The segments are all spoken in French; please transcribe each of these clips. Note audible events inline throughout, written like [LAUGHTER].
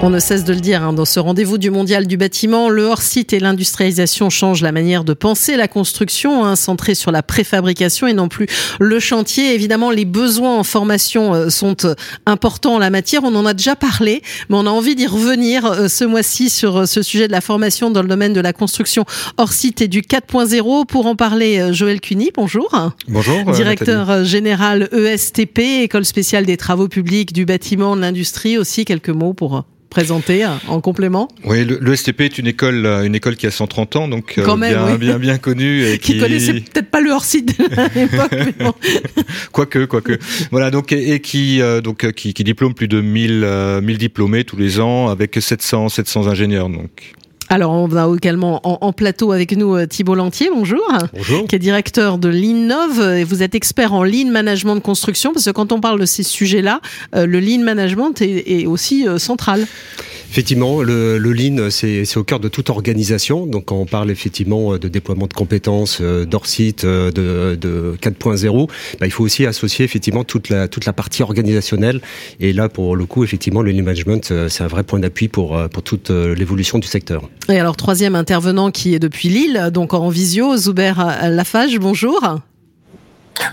On ne cesse de le dire hein, dans ce rendez-vous du mondial du bâtiment, le hors-site et l'industrialisation changent la manière de penser la construction, hein, centrée sur la préfabrication et non plus le chantier. Évidemment, les besoins en formation euh, sont euh, importants en la matière. On en a déjà parlé, mais on a envie d'y revenir euh, ce mois-ci sur ce sujet de la formation dans le domaine de la construction hors-site et du 4.0. Pour en parler, Joël Cuny, bonjour. Bonjour. Directeur général ESTP, École spéciale des travaux publics, du bâtiment, de l'industrie. Aussi, quelques mots pour présenté en complément? Oui, le, STP est une école, euh, une école qui a 130 ans, donc euh, bien, bien, bien connue. Et [LAUGHS] qui, qui connaissait peut-être pas le hors-site à l'époque. quoique, quoique. Voilà, donc et, qui euh, donc qui, qui, diplôme plus de 1000 1000 diplômés tous les ans avec 700 700 ingénieurs. Donc alors, on a également en, plateau avec nous euh, Thibault Lantier, bonjour. Bonjour. Qui est directeur de l'Innov et vous êtes expert en lean management de construction parce que quand on parle de ces sujets-là, euh, le lean management est, aussi euh, central. Effectivement, le, le lean, c'est au cœur de toute organisation. Donc, quand on parle effectivement de déploiement de compétences, d'or-site, de, de 4.0, bah, il faut aussi associer effectivement toute la, toute la partie organisationnelle. Et là, pour le coup, effectivement, le lean management, c'est un vrai point d'appui pour, pour toute l'évolution du secteur. Et alors, troisième intervenant qui est depuis Lille, donc en visio, Zuber Lafage, bonjour.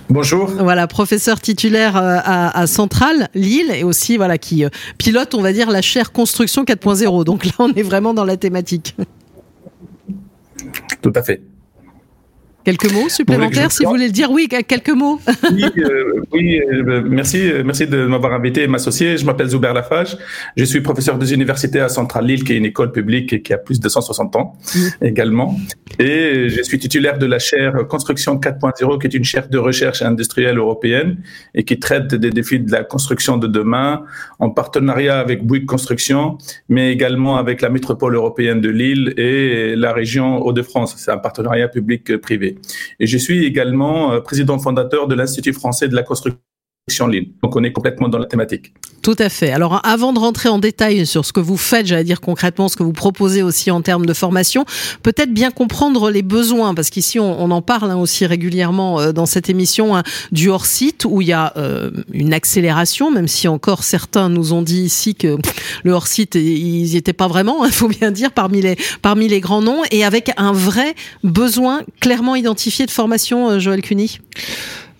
Bonjour. Voilà, professeur titulaire euh, à, à Centrale, Lille, et aussi voilà qui euh, pilote, on va dire, la chaire construction 4.0. Donc là, on est vraiment dans la thématique. Tout à fait. Quelques mots supplémentaires, si vous voulez le dire? Oui, quelques mots. oui, euh, oui euh, merci, euh, merci de m'avoir invité et m'associer. Je m'appelle Zuber Lafage. Je suis professeur des universités à Centrale Lille, qui est une école publique et qui a plus de 160 ans également. Et je suis titulaire de la chaire Construction 4.0, qui est une chaire de recherche industrielle européenne et qui traite des défis de la construction de demain en partenariat avec Bouygues Construction, mais également avec la métropole européenne de Lille et la région Hauts-de-France. C'est un partenariat public-privé. Et je suis également euh, président fondateur de l'Institut français de la construction en ligne. Donc on est complètement dans la thématique. Tout à fait. Alors avant de rentrer en détail sur ce que vous faites, j'allais dire concrètement ce que vous proposez aussi en termes de formation, peut-être bien comprendre les besoins, parce qu'ici on, en parle hein, aussi régulièrement euh, dans cette émission hein, du hors-site, où il y a euh, une accélération, même si encore certains nous ont dit ici que le hors-site, ils n'y étaient pas vraiment, il faut bien dire, parmi les, parmi les grands noms, et avec un vrai besoin clairement identifié de formation, euh, Joël Cuny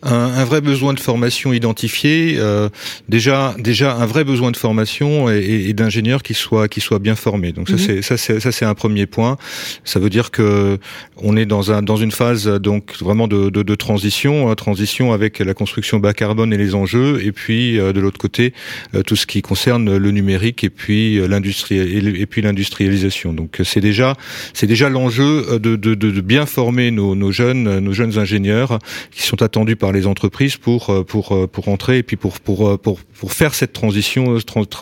un, vrai besoin de formation identifié, euh, déjà déjà un vrai besoin de formation et, et, d'ingénieurs qui soient qui soient bien formés. Donc ça c'est ça c'est ça c'est un premier point. Ça veut dire que on est dans un dans une phase donc vraiment de, de, de transition, hein, transition avec la construction bas carbone et les enjeux, et puis euh, de l'autre côté euh, tout ce qui concerne le numérique et puis l'industrie et, puis l'industrialisation. Donc c'est déjà c'est déjà l'enjeu de, de, de, bien former nos, nos jeunes nos jeunes ingénieurs qui sont attendus par les entreprises pour euh, pour euh, pour entrer et puis pour pour euh, pour pour faire cette transition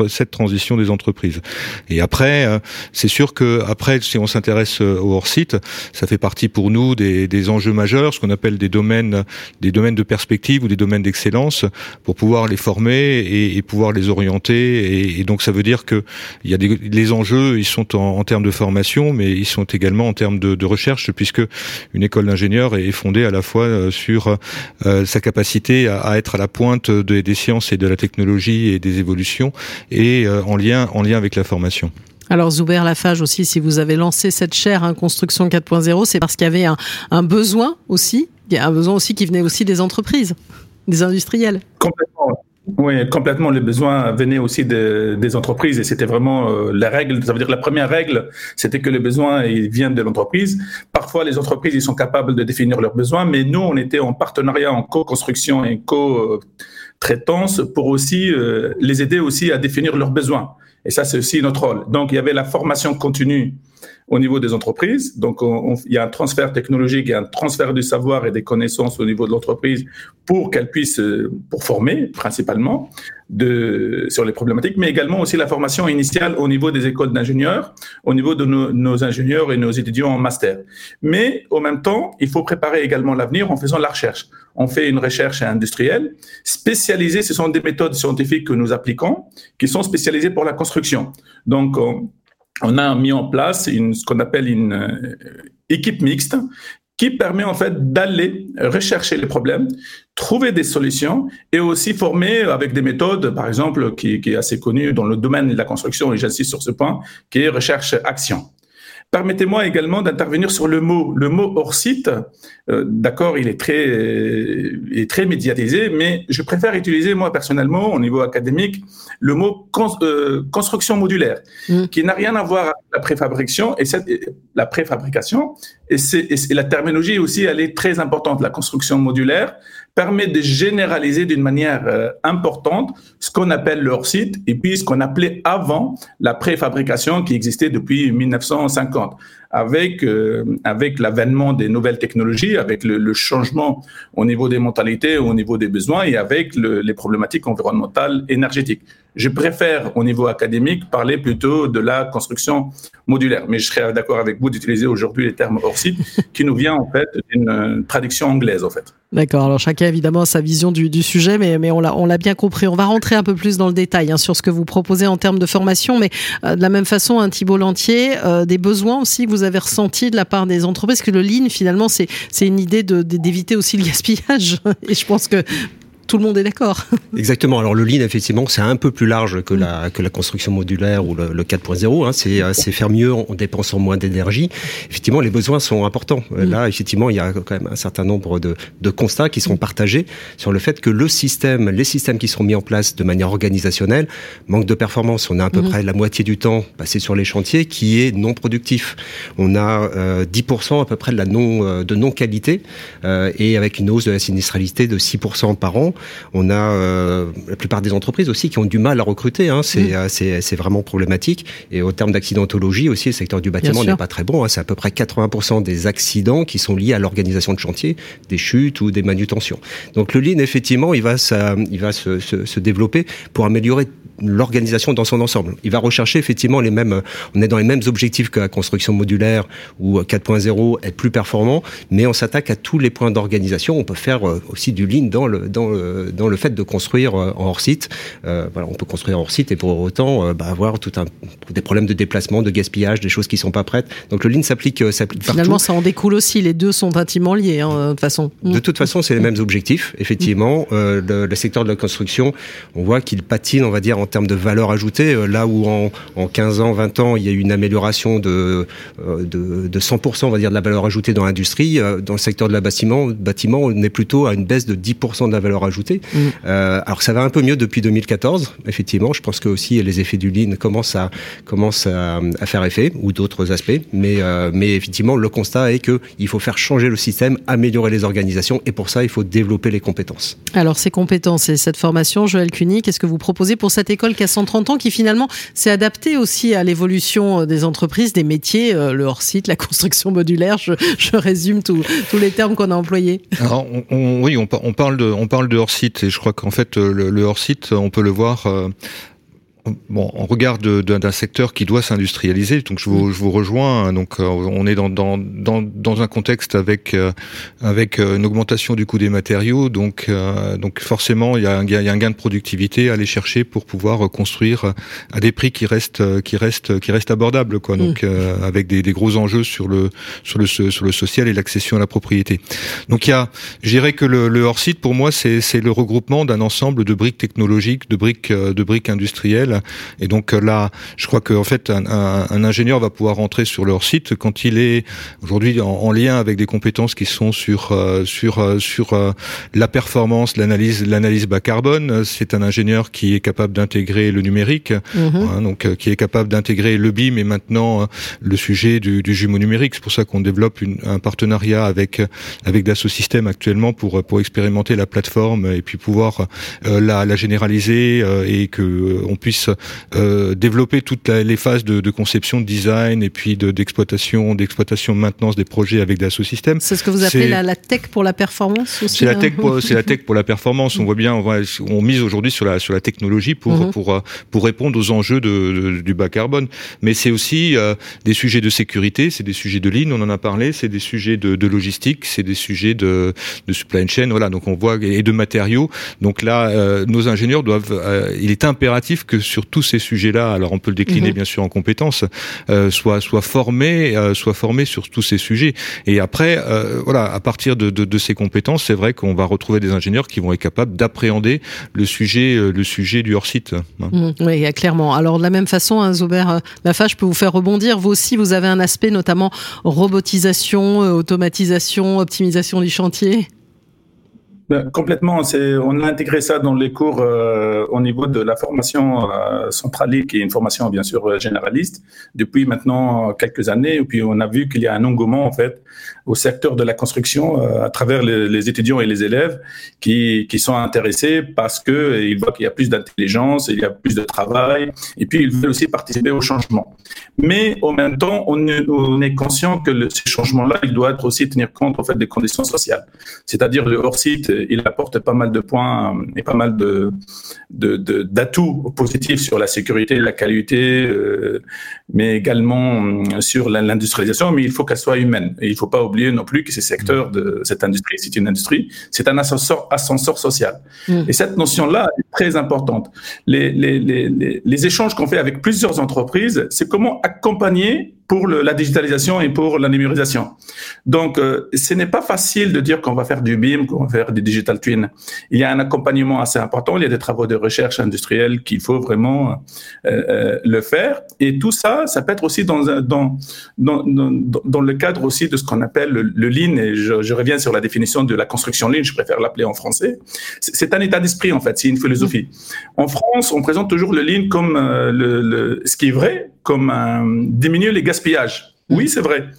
cette transition des entreprises. Et après, c'est sûr que après, si on s'intéresse au hors site, ça fait partie pour nous des, des enjeux majeurs, ce qu'on appelle des domaines des domaines de perspective ou des domaines d'excellence, pour pouvoir les former et, pouvoir les orienter. Et, donc ça veut dire que il y a des, les enjeux, ils sont en, en, termes de formation, mais ils sont également en termes de, de recherche, puisque une école d'ingénieurs est fondée à la fois sur sa capacité à, être à la pointe des sciences et de la technologie et des évolutions, et euh, en lien en lien avec la formation. Alors Zuber Lafage aussi, si vous avez lancé cette chaire hein, Construction 4.0, c'est parce qu'il y avait un, un, besoin aussi, il y a un besoin aussi qui venait aussi des entreprises, des industriels. Complètement. Oui, complètement. Les besoins venaient aussi des entreprises et c'était vraiment euh, la règle. Ça veut dire la première règle, c'était que les besoins ils viennent de l'entreprise. Parfois, les entreprises ils sont capables de définir leurs besoins, mais nous, on était en partenariat, en co-construction et co-traitance pour aussi euh, les aider aussi à définir leurs besoins. Et ça, c'est aussi notre rôle. Donc, il y avait la formation continue au niveau des entreprises. Donc, il y a un transfert technologique et un transfert du savoir et des connaissances au niveau de l'entreprise pour qu'elle puisse, euh, pour former principalement sur les problématiques, mais également aussi la formation initiale au niveau des écoles d'ingénieurs, au niveau de nos, ingénieurs et nos étudiants en master. Mais au même temps, il faut préparer également l'avenir en faisant la recherche. On fait une recherche industrielle spécialisée. Ce sont des méthodes scientifiques que nous appliquons qui sont spécialisées pour la construction. Donc, on, on a mis en place une, ce qu'on appelle une euh, équipe mixte qui permet en fait d'aller rechercher les problèmes, trouver des solutions et aussi former avec des méthodes, par exemple, qui, qui est assez connue dans le domaine de la construction, et j'insiste sur ce point, qui est recherche-action. Permettez-moi également d'intervenir sur le mot. Le mot hors site, euh, d'accord, il est très, il est très médiatisé, mais je préfère utiliser moi personnellement au niveau académique le mot euh, construction modulaire, mmh. qui n'a rien à voir avec la préfabrication et cette, la préfabrication. Et, et la terminologie aussi, elle est très importante. La construction modulaire, permet de généraliser d'une manière euh, importante ce qu'on appelle le hors-site et puis ce qu'on appelait avant la préfabrication qui existait depuis 1950 avec euh, avec l'avènement des nouvelles technologies, avec le, changement au niveau des mentalités, au niveau des besoins et avec le, les problématiques environnementales énergétiques. Je préfère au niveau académique parler plutôt de la construction modulaire, mais je serais d'accord avec vous d'utiliser aujourd'hui les termes hors site qui nous vient en fait d'une traduction anglaise en fait. D'accord. Alors chacun évidemment a sa vision du, sujet, mais, on l'a bien compris. On va rentrer un peu plus dans le détail hein, sur ce que vous proposez en termes de formation, mais euh, de la même façon, un Thibault Lantier, euh, des besoins aussi que vous avez ressentis de la part des entreprises, que le lean finalement c'est une idée d'éviter aussi le gaspillage. [LAUGHS] Et je pense que tout le monde est d'accord. [LAUGHS] Exactement. Alors le lean, effectivement, c'est un peu plus large que la que la construction modulaire ou le, le 4.0. Hein. C'est c'est faire mieux en dépensant moins d'énergie. Effectivement, les besoins sont importants. Mm. Là, effectivement, il y a quand même un certain nombre de, de constats qui sont partagés sur le fait que le système, les systèmes qui sont mis en place de manière organisationnelle, manque de performance. On a à peu mm. près la moitié du temps passé sur les chantiers qui est non productif. On a euh, 10% à peu près de la non euh, de non qualité euh, et avec une hausse de la sinistralité de 6% par an. On a euh, la plupart des entreprises aussi qui ont du mal à recruter. Hein. C'est mmh. c'est vraiment problématique. Et au terme d'accidentologie aussi, le secteur du bâtiment n'est pas très bon. Hein. C'est à peu près 80% des accidents qui sont liés à l'organisation de chantier, des chutes ou des manutentions. Donc le lean, effectivement, il va, ça, il va se, se, se développer pour améliorer l'organisation dans son ensemble. Il va rechercher effectivement les mêmes, on est dans les mêmes objectifs que la construction modulaire ou 4.0 est plus performant, mais on s'attaque à tous les points d'organisation. On peut faire euh, aussi du lean dans le, dans le, dans le fait de construire euh, en hors site. Euh, voilà, on peut construire hors site et pour autant euh, bah, avoir tout un, des problèmes de déplacement, de gaspillage, des choses qui sont pas prêtes. Donc le lean s'applique, s'applique Finalement, ça en découle aussi. Les deux sont intimement liés, hein, de toute façon. De toute façon, c'est les mêmes objectifs. Effectivement, le, le secteur de la construction, on voit qu'il patine, on va dire, en termes de valeur ajoutée, euh, là où en, en 15 ans, 20 ans, il y a eu une amélioration de, euh, de, de 100%, on va dire, de la valeur ajoutée dans l'industrie, euh, dans le secteur de la bâtiment, bâtiment, on est plutôt à une baisse de 10% de la valeur ajoutée. Mmh. Euh, alors ça va un peu mieux depuis 2014, effectivement. Je pense que aussi les effets du lean commencent à commencent à, à faire effet ou d'autres aspects, mais euh, mais effectivement le constat est que il faut faire changer le système, améliorer les organisations, et pour ça il faut développer les compétences. Alors ces compétences et cette formation, Joël Cuny, qu'est-ce que vous proposez pour cette école qui a 130 ans, qui finalement s'est adaptée aussi à l'évolution euh, des entreprises, des métiers, euh, le hors-site, la [LAUGHS] construction modulaire. Je, résume tous les termes qu'on a employés. Alors, oui, on, parle de, de hors-site, et je crois qu'en fait, le, le hors-site, on peut le voir. Euh, bon, on regarde d'un secteur qui doit s'industrialiser, donc je vous, je vous rejoins. Hein. Donc, euh, on est dans, dans, dans, dans un contexte avec euh, avec euh, une augmentation du coût des matériaux, donc donc forcément il y, a un, il y a un gain de productivité à aller chercher pour pouvoir construire à des prix qui restent qui restent qui restent abordables, quoi. Donc mmh. avec des, des, gros enjeux sur le sur le sur le social et l'accession à la propriété. Donc il y a, je dirais que le, le hors site pour moi c'est c'est le regroupement d'un ensemble de briques technologiques, de briques de briques industrielles et donc euh, là, je crois qu'en fait, un, un, un, ingénieur va pouvoir rentrer sur leur site quand il est aujourd'hui en, en, lien avec des compétences qui sont sur euh, sur euh, sur la performance, l'analyse, l'analyse bas carbone. C'est un ingénieur qui est capable d'intégrer le numérique, mmh. hein, donc qui est capable d'intégrer le BIM et maintenant le sujet du, du jumeau numérique. C'est pour ça qu'on développe une, un partenariat avec avec Dassault Systèmes actuellement pour pour expérimenter la plateforme et puis pouvoir la, la généraliser et que on puisse euh, développer toutes la, les phases de, de, conception, de design et puis d'exploitation, de, d'exploitation, de maintenance des projets avec Dassault Systèmes. C'est ce que vous appelez la, la, tech pour la performance C'est la tech, pour, c'est la tech pour la performance. On voit bien, on, voit, on mise aujourd'hui sur la sur la technologie pour mm -hmm. pour pour répondre aux enjeux de, de du bas carbone. Mais c'est aussi euh, des sujets de sécurité, c'est des sujets de ligne, on en a parlé, c'est des sujets de, de logistique, c'est des sujets de, de supply chain. Voilà, donc on voit et de matériaux. Donc là, euh, nos ingénieurs doivent. Euh, il est impératif que sur tous ces sujets-là. Alors on peut le décliner mhm. bien sûr en compétences, euh, soit soit formé, euh, soit formé sur tous ces sujets. Et après, euh, voilà, à partir de, de, de ces compétences, c'est vrai qu'on va retrouver des ingénieurs qui vont être capables d'appréhender le sujet, euh, le sujet du hors site. Hein. Mhm. oui, clairement. Alors de la même façon, hein, Zoubert Lafa, je peux vous faire rebondir. Vous aussi, vous avez un aspect notamment robotisation, automatisation, optimisation du chantier. Ben, complètement. On a intégré ça dans les cours euh, au niveau de la formation euh, centrale, qui est une formation bien sûr généraliste, depuis maintenant quelques années. Et puis on a vu qu'il y a un engouement en fait au secteur de la construction euh, à travers les, étudiants et les élèves qui, sont intéressés parce que ils voient qu'il y a plus d'intelligence, il y a plus de travail, et puis ils veulent aussi participer au changement. Mais en même temps, on est, on est conscient que le, ce changement-là, il doit être aussi tenir compte en fait des conditions sociales. C'est-à-dire le hors-site, il apporte pas mal de points et pas mal de d'atouts de, positifs sur la sécurité, la qualité, euh, mais également euh, sur l'industrialisation. Mais il faut qu'elle soit humaine. Et il faut pas oublier non plus que ces secteurs de cette industrie, c'est une industrie, c'est un ascenseur, ascenseur social. Mm. Et cette notion-là est très importante. Les, les, les, les échanges qu'on fait avec plusieurs entreprises, c'est comment accompagner pour la digitalisation et pour la numérisation. Donc, euh, ce n'est pas facile de dire qu'on va faire du BIM, qu'on va faire du digital twin. Il y a un accompagnement assez important. Il y a des travaux de recherche industrielle qu'il faut vraiment euh, euh, le faire. Et tout ça, ça peut être aussi dans, le cadre aussi de ce qu'on appelle le, le, lean. Et je, reviens sur la définition de la construction lean. Je préfère l'appeler en français. C'est un état d'esprit en fait. C'est une philosophie. En France, on présente toujours le lean comme ce qui est vrai, comme diminuer les Oui, c'est vrai.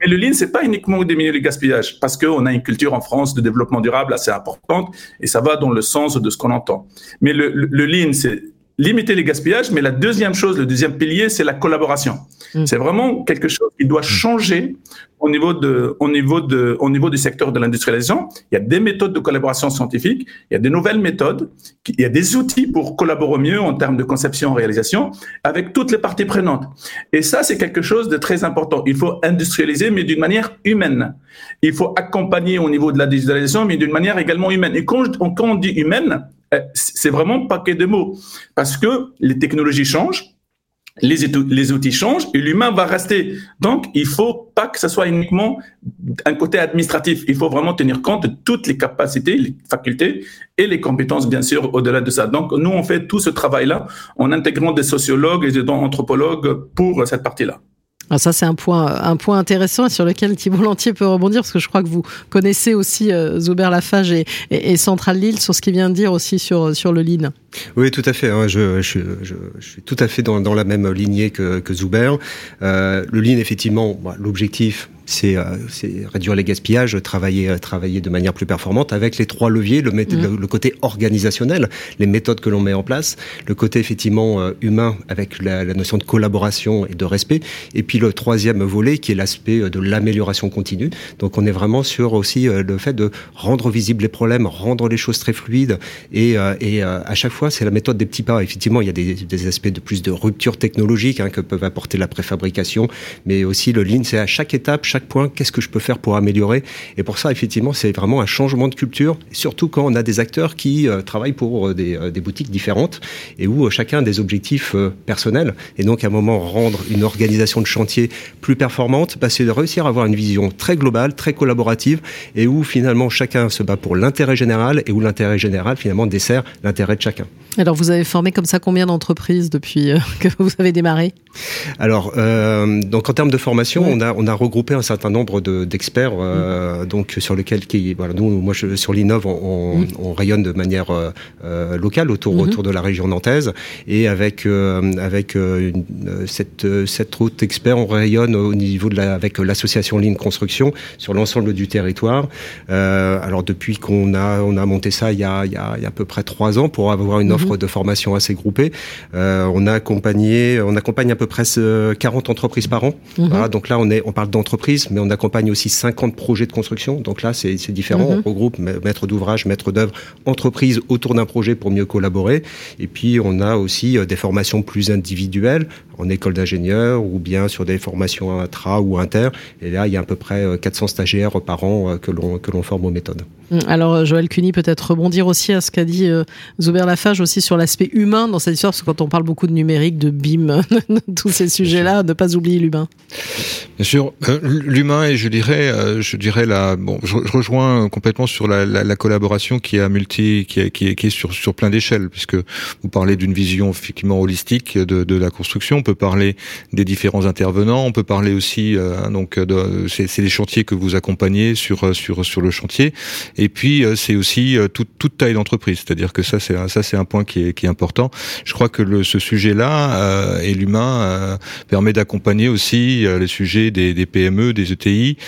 Mais le lean, c'est pas uniquement diminuer les gaspillages, parce qu'on a une culture en France de développement durable assez importante, et ça va dans le sens de ce qu'on entend. Mais le, le, le lean, c'est limiter les gaspillages, mais la deuxième chose, le deuxième pilier, c'est la collaboration. Mm. C'est vraiment quelque chose qui doit changer au niveau de, au niveau de, au niveau du secteur de l'industrialisation. Il y a des méthodes de collaboration scientifique, il y a des nouvelles méthodes, il y a des outils pour collaborer mieux en termes de conception, réalisation, avec toutes les parties prenantes. Et ça, c'est quelque chose de très important. Il faut industrialiser, mais d'une manière humaine. Il faut accompagner au niveau de la digitalisation, mais d'une manière également humaine. Et quand, quand on dit humaine, euh, c'est vraiment paquet de mots. Parce que les technologies changent, les, outils changent et l'humain va rester. Donc, il faut pas que ce soit uniquement un côté administratif. Il faut vraiment tenir compte de toutes les capacités, les facultés et les compétences, bien sûr, au-delà de ça. Donc, nous, on fait tout ce travail-là en intégrant des sociologues et des anthropologues pour cette partie-là. Ah, ça, c'est un point, un point intéressant sur lequel Thibault Lantier peut rebondir, parce que je crois que vous connaissez aussi euh, Zoubert Lafage et, et, et Centrale Lille sur ce qu'il vient de dire aussi sur, sur le Lean. Oui, tout à fait. Hein. Je, je, je, je, suis tout à fait dans, dans la même lignée que, que Zuber. Euh, le Lean, effectivement, bah, l'objectif, c'est euh, réduire les gaspillages, travailler, euh, travailler de manière plus performante avec les trois leviers, le, mmh. le, côté organisationnel, les méthodes que l'on met en place, le côté effectivement euh, humain avec la, la, notion de collaboration et de respect, et puis le troisième volet qui est l'aspect de l'amélioration continue. Donc on est vraiment sur aussi le fait de rendre visibles les problèmes, rendre les choses très fluides, et, et à chaque fois c'est la méthode des petits pas. Effectivement, il y a des, des aspects de plus de rupture technologique hein, que peuvent apporter la préfabrication, mais aussi le lean, c'est à chaque étape, chaque point, qu'est-ce que je peux faire pour améliorer? Et pour ça, effectivement, c'est vraiment un changement de culture, surtout quand on a des acteurs qui euh, travaillent pour euh, des, euh, des, boutiques différentes et où chacun a des objectifs personnels. Et donc, à un moment, rendre une organisation de chantier plus performante, bah, c'est de réussir à avoir une vision très globale, très collaborative, et où finalement chacun se bat pour l'intérêt général et où l'intérêt général finalement dessert l'intérêt de chacun. Alors, vous avez formé comme ça combien d'entreprises depuis [LAUGHS] que vous avez démarré? Alors, euh, donc en termes de formation, on a on a regroupé un certain nombre d'experts, de, euh, mmh. donc sur lesquels qui, voilà, nous, moi, je, sur l'Innov, on, mmh. on, rayonne de manière euh, locale autour, mmh. autour de la région nantaise, et avec euh, avec une, cette cette route d'experts, on rayonne au niveau de la, avec l'association Ligne Construction sur l'ensemble du territoire. alors depuis qu'on a on a monté ça il y a il y a, il y a à peu près trois ans pour avoir une offre de formation assez groupée, on a accompagné, on accompagne à peu près 40 entreprises par an. Voilà, donc là on est on parle d'entreprises, mais on accompagne aussi 50 projets de construction. Donc là, c'est différent. -hmm. On regroupe maître d'ouvrage, maître d'œuvre, entreprise autour d'un projet pour mieux collaborer. Et puis, on a aussi euh, des formations plus individuelles. En école d'ingénieur ou bien sur des formations intra ou inter. Et là, il y a à peu près 400 stagiaires par an que l'on que l'on forme aux méthodes. Hum, alors Joël Cuny peut-être rebondir aussi à ce qu'a dit Zuber Lafage aussi sur l'aspect humain dans cette histoire, parce que quand on parle beaucoup de numérique, de BIM, [LAUGHS] tous ces sujets-là, ne pas oublier l'humain. Bien sûr, l'humain et je dirais, je dirais la, bon, je, rejoins complètement sur la, la, la collaboration qui a multi, qui est, qui est, qui est sur sur plein d'échelles, puisque vous parlez d'une vision effectivement holistique de, de, la construction. On peut parler des différents intervenants. On peut parler aussi euh, donc de c'est les chantiers que vous accompagnez sur sur sur le chantier. Et puis euh, c'est aussi euh, toute taille d'entreprise. C'est-à-dire que ça c'est ça c'est un point qui est qui est important. Je crois que ce sujet-là et l'humain permet d'accompagner aussi les sujets des PME, des ETI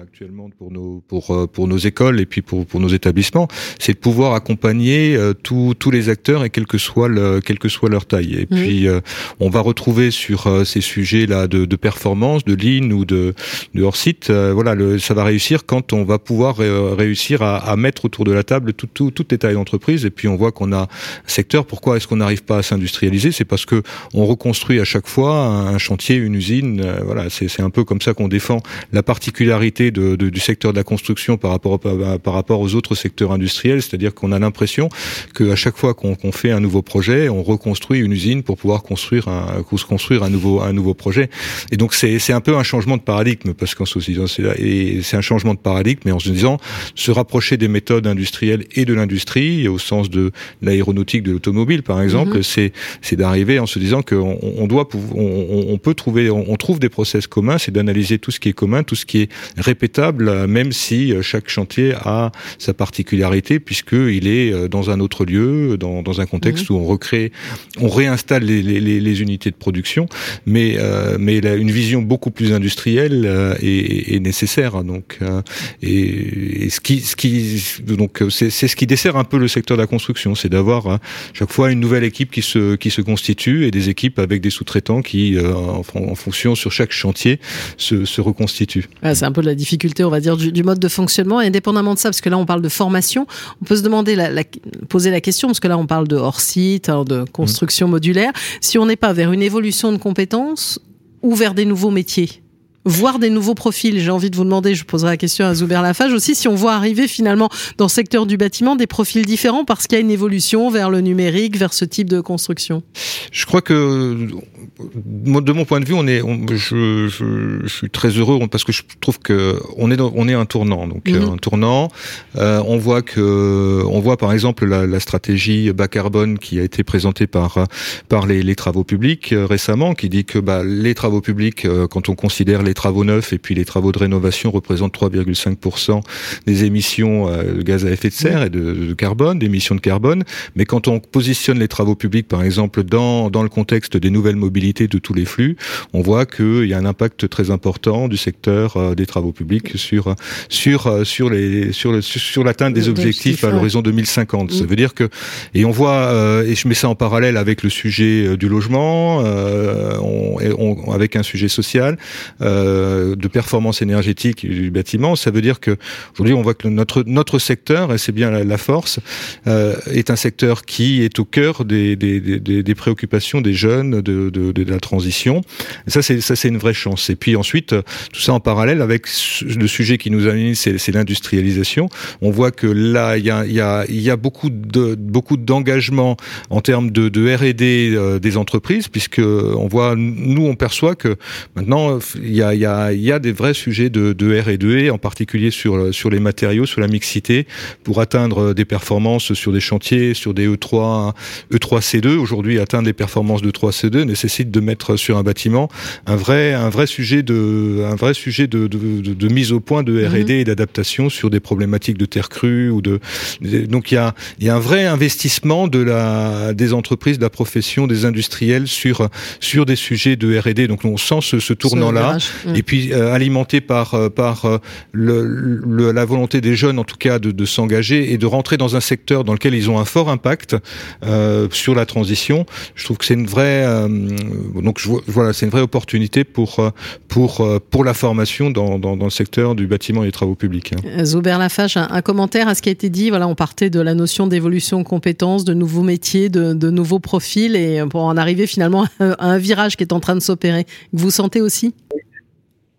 actuellement pour nos pour euh, pour nos écoles et puis pour pour nos établissements, c'est de pouvoir accompagner euh, tous tous les acteurs et quel que soit le quelle que soit leur taille. Et puis euh, on va retrouver sur ces sujets là de, de performance, de ligne ou de de hors site, voilà, le, ça va réussir quand on va pouvoir réussir à, à, mettre autour de la table tout, tout, toutes les tailles d'entreprise. Et puis on voit qu'on a un secteur. Pourquoi est-ce qu'on n'arrive pas à s'industrialiser? C'est parce que on reconstruit à chaque fois un chantier, une usine. voilà, c'est c'est un peu comme ça qu'on défend la particularité de du secteur de la construction par rapport, par rapport aux autres secteurs industriels, c'est-à-dire qu'on a l'impression qu'à chaque fois qu'on fait un nouveau projet, on reconstruit une usine pour pouvoir construire un, construire un nouveau, un nouveau projet. Et donc c'est un peu un changement de paradigme parce qu'en se disant c'est un changement de paradigme, mais en se disant se rapprocher des méthodes industrielles et de l'industrie au sens de l'aéronautique, de l'automobile par exemple, mm-hmm. c'est d'arriver en se disant qu'on on doit on, on peut trouver on, trouve des process communs, c'est d'analyser tout ce qui est commun, tout ce qui est répété même si euh, chaque chantier a sa particularité, puisqu'il est euh, dans un autre lieu, dans, dans un contexte mhm. où on recrée, on réinstalle les, les, les unités de production, mais, euh, mais une vision beaucoup plus industrielle est, est, nécessaire. Donc, et, et, ce qui, ce qui, donc, c'est ce qui dessert un peu le secteur de la construction, c'est d'avoir hein, chaque fois une nouvelle équipe qui se, qui se constitue et des équipes avec des sous-traitants qui, en, en, fonction sur chaque chantier, se, se reconstituent. Ah, c'est un peu la difficulté on va dire, du, mode de fonctionnement. Et indépendamment de ça, parce que là, on parle de formation, on peut se demander, la, poser la question, parce que là, on parle de hors-site, hein, de construction modulaire, si on n'est pas vers une évolution de compétences ou vers des nouveaux métiers voir des nouveaux profils. J'ai envie de vous demander, je poserai la question à Zuber Lafage aussi, si on voit arriver finalement dans le secteur du bâtiment des profils différents parce qu'il y a une évolution vers le numérique, vers ce type de construction. Je crois que de mon point de vue, on est, je, je, je, suis très heureux parce que je trouve que on est, on est un tournant. Donc mhm. un tournant. Euh, on voit que, on voit par exemple la, la, stratégie bas carbone qui a été présentée par par les, les travaux publics euh, récemment, qui dit que bah, les travaux publics, euh, quand on considère les travaux neufs et puis les travaux de rénovation représentent 3,5% des émissions de gaz à effet de serre et de, de carbone, d'émissions de carbone. Mais quand on positionne les travaux publics, par exemple, dans dans le contexte des nouvelles mobilités de tous les flux, on voit qu'il y a un impact très important du secteur euh, des travaux publics sur sur euh, sur les sur le, sur l'atteinte des objectifs à l'horizon 2050. Ça mm. veut dire que et on voit euh, et je mets ça en parallèle avec le sujet du logement, on, avec un sujet social de performance énergétique du bâtiment. Ça veut dire que aujourd'hui on voit que notre notre secteur et c'est bien la, force est un secteur qui est au cœur des des, préoccupations des jeunes de, de la transition. Ça, c'est ça, c'est une vraie chance. Et puis ensuite, tout ça en parallèle avec le sujet qui nous amène, c'est l'industrialisation. On voit que là, il y a, y y a beaucoup de beaucoup d'engagement en termes de, de R&D euh, des entreprises, puisque on voit, nous, on perçoit que maintenant, il y a, y a, y a des vrais sujets de, de R&D, en particulier sur sur les matériaux, sur la mixité, pour atteindre des performances sur des chantiers, sur des E3, E3C2. Aujourd'hui, atteindre des performances de 3C2 nécessite de mettre sur un bâtiment un vrai, un vrai sujet de, un vrai sujet de, de, de, mise au point de R&D mhm. et d'adaptation sur des problématiques de terre crue ou de, donc il y a, il y a un vrai investissement de la, des entreprises, de la profession, des industriels sur, sur des sujets de R&D. Donc on sent ce, ce tournant-là et puis alimenté par par le, la volonté des jeunes, en tout cas, de, de s'engager et de rentrer dans un secteur dans lequel ils ont un fort impact sur la transition. Je trouve que c'est une vraie donc je, voilà, c'est une vraie opportunité pour pour pour la formation dans, dans, dans le secteur du bâtiment et des travaux publics. Hein. Zoubert Lafache, un, un commentaire à ce qui a été dit. Voilà, on partait de la notion d'évolution de compétences, de nouveaux métiers, de, de, nouveaux profils, et pour en arriver finalement [LAUGHS] à un virage qui est en train de s'opérer. Vous sentez aussi?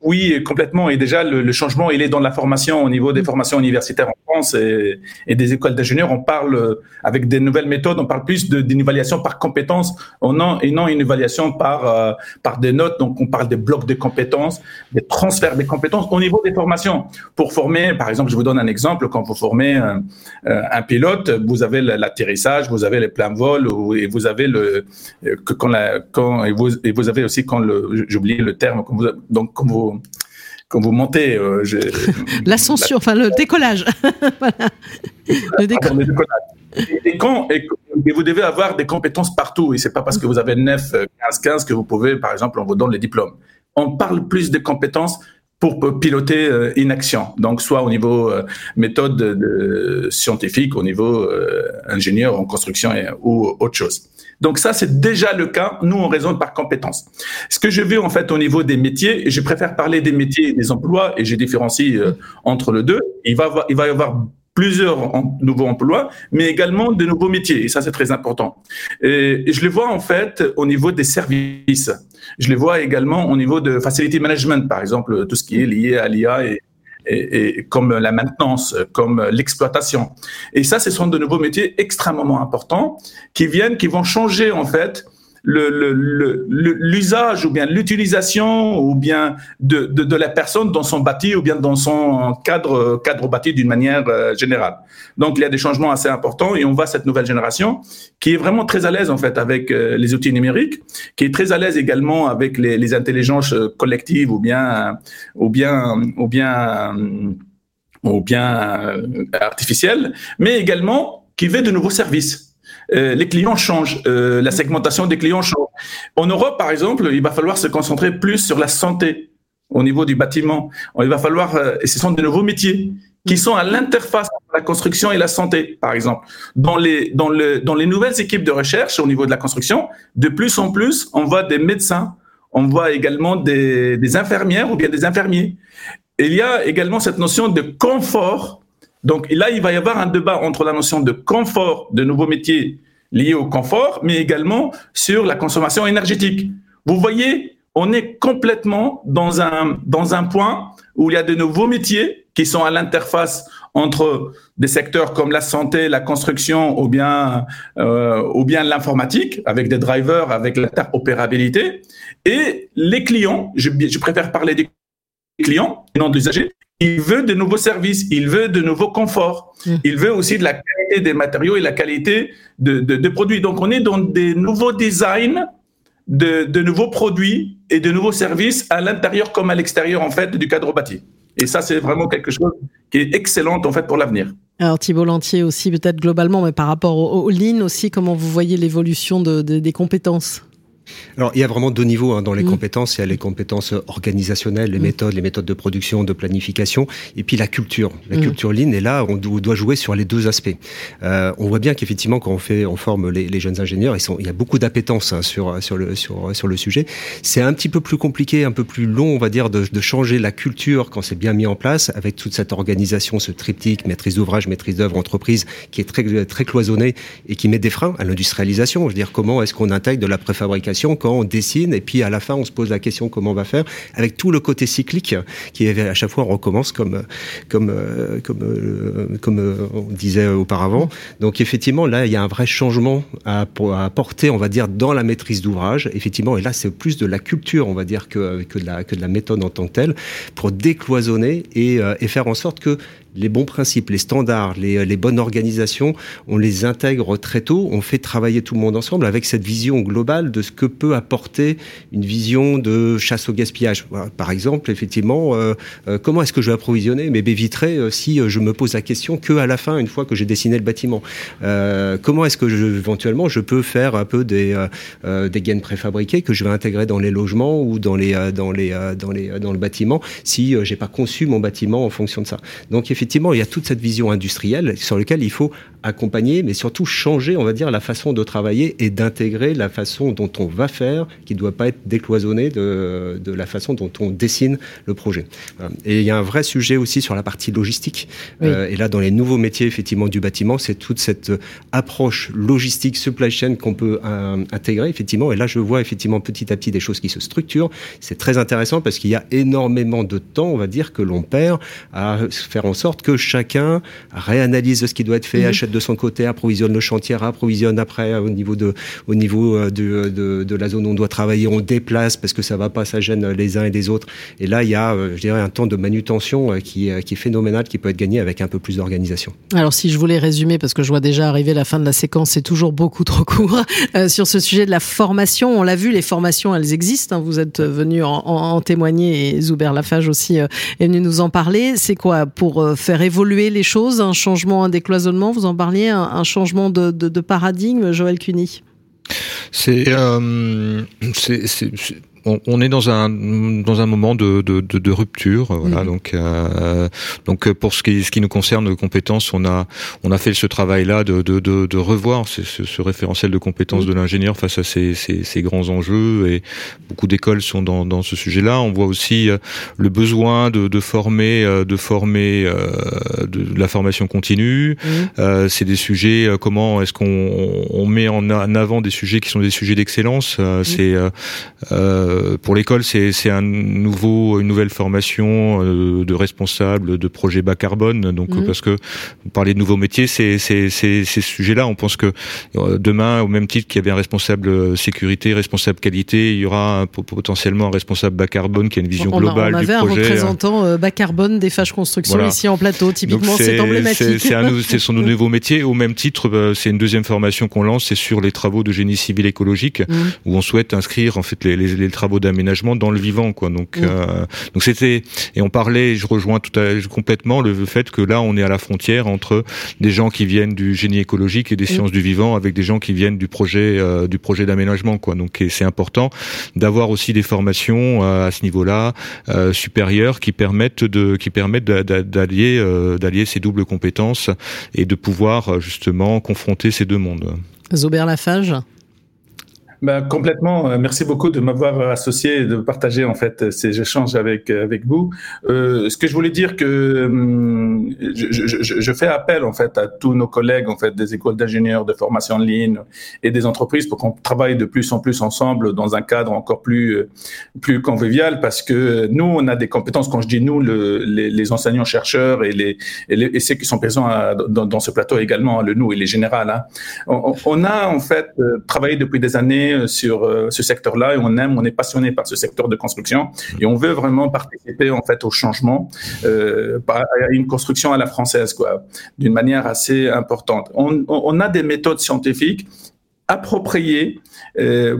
Oui, complètement. Et déjà, le, changement, il est dans la formation au niveau des mm. formations universitaires en France et, et des écoles d'ingénieurs. On parle euh, avec des nouvelles méthodes, on parle plus d'une évaluation par compétences et non une évaluation par euh, par des notes. Donc, on parle des blocs de compétences, des transferts des compétences au niveau des formations. Pour former, par exemple, je vous donne un exemple. Quand vous formez un, euh, un pilote, vous avez l'atterrissage, vous avez les pleins vols et vous avez le que quand la quand et vous et vous avez aussi quand le j'ai oublié le terme quand vous, donc quand vous quand vous montez. Euh, L'ascension, [LAUGHS] enfin le décollage. [LAUGHS] Le décollage. Et, quand, et, vous devez avoir des compétences partout. Et c'est pas parce que vous avez 9, 15, 15 que vous pouvez, par exemple, on vous donne les diplômes. On parle plus des compétences pour piloter euh, une action. Donc, soit au niveau euh, méthode de, scientifique, au niveau euh, ingénieur en construction ou autre chose. Donc ça, c'est déjà le cas. Nous, on raisonne par compétences. Ce que je veux en fait au niveau des métiers, et je préfère parler des métiers et des emplois, et je différencie euh, entre les deux. Il va, avoir, y avoir plusieurs nouveaux emplois, mais également de nouveaux métiers. Et ça, c'est très important. Et, je les vois en fait au niveau des services. Je les vois également au niveau de facility management, par exemple, tout ce qui est lié à l'IA et, et, comme la maintenance, comme l'exploitation. Et ça, ce sont de nouveaux métiers extrêmement importants qui viennent, qui vont changer en fait l'usage le, le, ou bien l'utilisation ou bien de, de, de, la personne dans son bâti ou bien dans son cadre, cadre bâti d'une manière euh, générale. Donc, il y a des changements assez importants et on voit cette nouvelle génération qui est vraiment très à l'aise en fait avec euh, les outils numériques, qui est très à l'aise également avec les, les intelligences collectives ou bien ou bien ou bien ou bien artificielles, mais également qui veut de nouveaux services. Euh, les clients changent, euh, la segmentation des clients change. En Europe, par exemple, il va falloir se concentrer plus sur la santé au niveau du bâtiment. Il va falloir, euh, et ce sont de nouveaux métiers qui sont à l'interface entre la construction et la santé, par exemple. Dans les, dans, le, dans les nouvelles équipes de recherche au niveau de la construction, de plus en plus, on voit des médecins, on voit également des, des infirmières ou bien des infirmiers. il y a également cette notion de confort donc là, il va y avoir un débat entre la notion de confort, de nouveaux métiers liés au confort, mais également sur la consommation énergétique. Vous voyez, on est complètement dans un, dans un point où il y a de nouveaux métiers qui sont à l'interface entre des secteurs comme la santé, la construction ou bien, euh, ou bien l'informatique, avec des drivers, avec l'interopérabilité, et les clients, je, préfère parler des clients non des usagers, il veut de nouveaux services, il veut de nouveaux conforts, mm. il veut aussi de la qualité des matériaux et la qualité de, de, produits. Donc, on est dans des nouveaux designs de, de, nouveaux produits et de nouveaux services à l'intérieur comme à l'extérieur, en fait, du cadre bâti. Et ça, c'est vraiment quelque chose qui est excellent, en fait, pour l'avenir. Alors Thibault Lantier aussi, peut-être globalement, mais par rapport au, au Lean aussi, comment vous voyez l'évolution de, des compétences? Alors, il y a vraiment deux niveaux hein, dans les mm. compétences. Il y a les compétences organisationnelles, les mm. méthodes, les méthodes de production, de planification, et puis la culture. La mm. culture lean, et là, on doit jouer sur les deux aspects. Euh, on voit bien qu'effectivement, quand on fait, on forme les, les jeunes ingénieurs, ils sont, il y a beaucoup d'appétence hein, sur sur le sur sur le sujet. C'est un petit peu plus compliqué, un peu plus long, on va dire, de, de changer la culture quand c'est bien mis en place, avec toute cette organisation, ce triptyque maîtrise d'ouvrage, maîtrise d'œuvre, entreprise, qui est très très cloisonné et qui met des freins à l'industrialisation. Je veux dire, comment est-ce qu'on intègre de la préfabrication quand on dessine et puis à la fin on se pose la question comment on va faire avec tout le côté cyclique qui à chaque fois on recommence comme comme comme euh, comme euh, on disait auparavant. Donc effectivement là il y a un vrai changement à, à apporter on va dire dans la maîtrise d'ouvrage effectivement et là c'est plus de la culture on va dire que que de la méthode en tant que telle pour décloisonner euh, et faire en sorte que les bons principes, les standards, les, les bonnes organisations, on les intègre très tôt, on fait travailler tout le monde ensemble avec cette vision globale de ce que peut apporter une vision de chasse au gaspillage. Par exemple, effectivement, euh, euh, comment est-ce que je vais approvisionner mes baies vitrées euh, si je me pose la question que à la fin, une fois que j'ai dessiné le bâtiment? Comment est-ce que je, éventuellement je peux faire un peu des, des gaines préfabriquées que je vais intégrer dans les logements ou dans les dans les dans les dans le bâtiment si j'ai pas conçu mon bâtiment en fonction de ça? Donc effectivement, il y a toute cette vision industrielle sur laquelle il faut accompagner, mais surtout changer, on va dire, la façon de travailler et d'intégrer la façon dont on va faire, qui ne doit pas être décloisonnée de, de, la façon dont on dessine le projet. Et il y a un vrai sujet aussi sur la partie logistique. Euh, et là, dans les nouveaux métiers, effectivement, du bâtiment, c'est toute cette approche logistique, supply chain qu'on peut euh, intégrer, effectivement. Et là, je vois effectivement petit à petit des choses qui se structurent. C'est très intéressant parce qu'il y a énormément de temps, on va dire, que l'on perd à faire en sorte que chacun réanalyse ce qui doit être fait, mhm. achète de son côté, approvisionne le chantier, approvisionne après euh, au niveau de, au niveau euh, de, de, de, la zone où on doit travailler, on déplace parce que ça va pas, ça gêne les uns et les autres. Et là, il y a, euh, je dirais, un temps de manutention qui, qui est phénoménal, qui peut être gagné avec un peu plus d'organisation. Alors, si je voulais résumer, parce que je vois déjà arriver la fin de la séquence, c'est toujours beaucoup trop court, sur ce sujet de la formation. On l'a vu, les formations, elles existent. Hein. vous êtes venu en, en, témoigner et Zuber Lafage aussi est venu nous en parler. C'est quoi Pour faire évoluer les choses, un changement, un décloisonnement, vous en parlez un, changement de, paradigme, Joël Cuny? C'est euh, on, est dans un dans un moment de, de, de, rupture, voilà. Mhm. Donc euh, donc pour ce qui ce qui nous concerne nos compétences, on a on a fait ce travail-là de, de, de, revoir ce, ce, référentiel de compétences mhm. de l'ingénieur face à ces, ces, ces, grands enjeux et beaucoup d'écoles sont dans, dans ce sujet-là. On voit aussi euh, le besoin de, de former euh, de former de la formation continue. Mhm. C'est des sujets comment est-ce qu'on on met en avant des sujets qui sont des sujets d'excellence. C'est euh, pour l'école, c'est un nouveau, une nouvelle formation euh, de responsables de projets bas carbone. Donc, mhm. parce que vous parlez de nouveaux métiers, c'est ces sujets-là. On pense que euh, demain, au même titre qu'il y avait un responsable sécurité, responsable qualité, il y aura potentiellement un responsable bas carbone qui a une vision globale on avait un représentant bas carbone des Fâches Construction ici en plateau. Typiquement, c'est emblématique. C'est son nouveau métier. Au même titre, c'est une deuxième formation qu'on lance, c'est sur les travaux de génie civil écologique, mhm. où on souhaite inscrire en fait les, les, les travaux travaux d'aménagement dans le vivant, quoi. Donc, euh, donc c'était et on parlait, je rejoins tout à, complètement le fait que là, on est à la frontière entre des gens qui viennent du génie écologique et des sciences du vivant, avec des gens qui viennent du projet euh, du projet d'aménagement, quoi. Donc, c'est important d'avoir aussi des formations euh, à ce niveau-là supérieures qui permettent de qui permettent d'allier d'allier ces doubles compétences et de pouvoir justement confronter ces deux mondes. Zobert Lafage ben, complètement. Euh, merci beaucoup de m'avoir associé et de partager en fait ces échanges avec avec vous. Euh, ce que je voulais dire que hum, je, je, je, fais appel en fait à tous nos collègues en fait des écoles d'ingénieurs de formation en ligne et des entreprises pour qu'on travaille de plus en plus ensemble dans un cadre encore plus plus convivial parce que nous on a des compétences. Quand je dis nous, le, les, les, enseignants chercheurs et les, et, les, et ceux qui sont présents dans, dans, ce plateau également, le nous et les générales. Hein. On, on, a en fait euh, travaillé depuis des années euh, sur euh, ce secteur-là et on aime, on est passionné par ce secteur de construction et on veut vraiment participer en fait au changement, euh, à une construction à la française, quoi, d'une manière assez importante. On, on a des méthodes scientifiques appropriées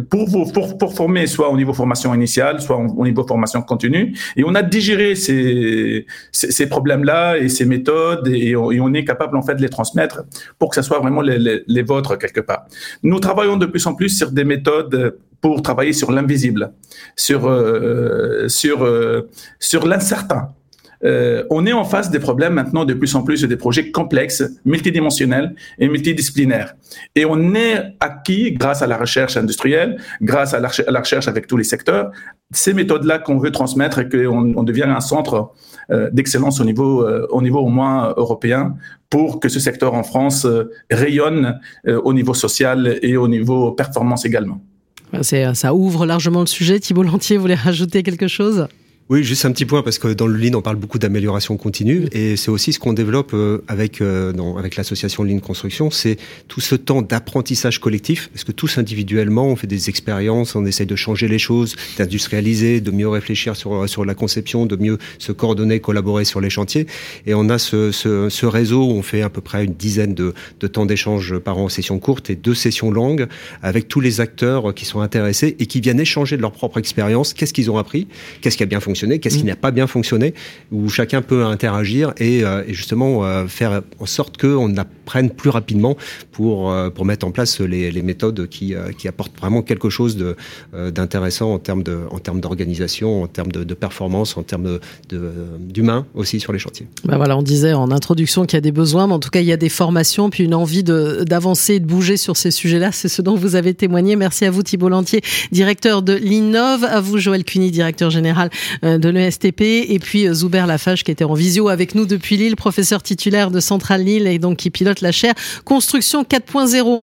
pour, vous, pour, pour former soit au niveau formation initiale, soit au niveau formation continue. Et on a digéré ces, ces, ces problèmes-là et ces méthodes et on, et on, est capable en fait de les transmettre pour que ça soit vraiment les, les, les vôtres quelque part. Nous travaillons de plus en plus sur des méthodes pour travailler sur l'invisible, sur, euh, sur, euh, sur l'incertain. Euh, on est en face des problèmes maintenant de plus en plus des projets complexes, multidimensionnels et multidisciplinaires. Et on est acquis grâce à la recherche industrielle, grâce à la, recherche avec tous les secteurs, ces méthodes-là qu'on veut transmettre et qu'on on devient un centre euh, d'excellence au niveau, euh, au niveau au moins européen pour que ce secteur en France rayonne au niveau social et au niveau performance également. Ça ouvre largement le sujet. Thibault Lantier voulait rajouter quelque chose? Oui, juste un petit point parce que dans le Lean, on parle beaucoup d'amélioration continue et c'est aussi ce qu'on développe euh, avec euh, avec l'association Lean Construction, c'est tout ce temps d'apprentissage collectif parce que tous individuellement, on fait des expériences, on essaye de changer les choses, d'industrialiser, de mieux réfléchir sur sur la conception, de mieux se coordonner, collaborer sur les chantiers et on a ce, ce, ce réseau où on fait à peu près une dizaine de, de temps d'échange par an en session courte et deux sessions longues avec tous les acteurs qui sont intéressés et qui viennent échanger de leur propre expérience, qu'est-ce qu'ils ont appris, qu'est-ce qui a bien fonctionné qu'est-ce qui mm. n'a pas bien fonctionné, où chacun peut interagir et, euh, justement euh, faire en sorte qu'on apprenne plus rapidement pour, euh, pour mettre en place les, méthodes qui, qui apportent vraiment quelque chose d'intéressant en termes de, en termes d'organisation, en termes de, performance, en termes d'humain aussi sur les chantiers. Ben voilà, on disait en introduction qu'il y a des besoins, mais en tout cas il y a des formations, puis une envie d'avancer, de, de bouger sur ces sujets-là. C'est ce dont vous avez témoigné. Merci à vous Thibault Lantier, directeur de l'Innov, à vous Joël Cuny, directeur général de l'ESTP, et puis euh, Zuber Lafage qui était en visio avec nous depuis Lille, professeur titulaire de Centrale Lille et donc qui pilote la chaire Construction 4.0.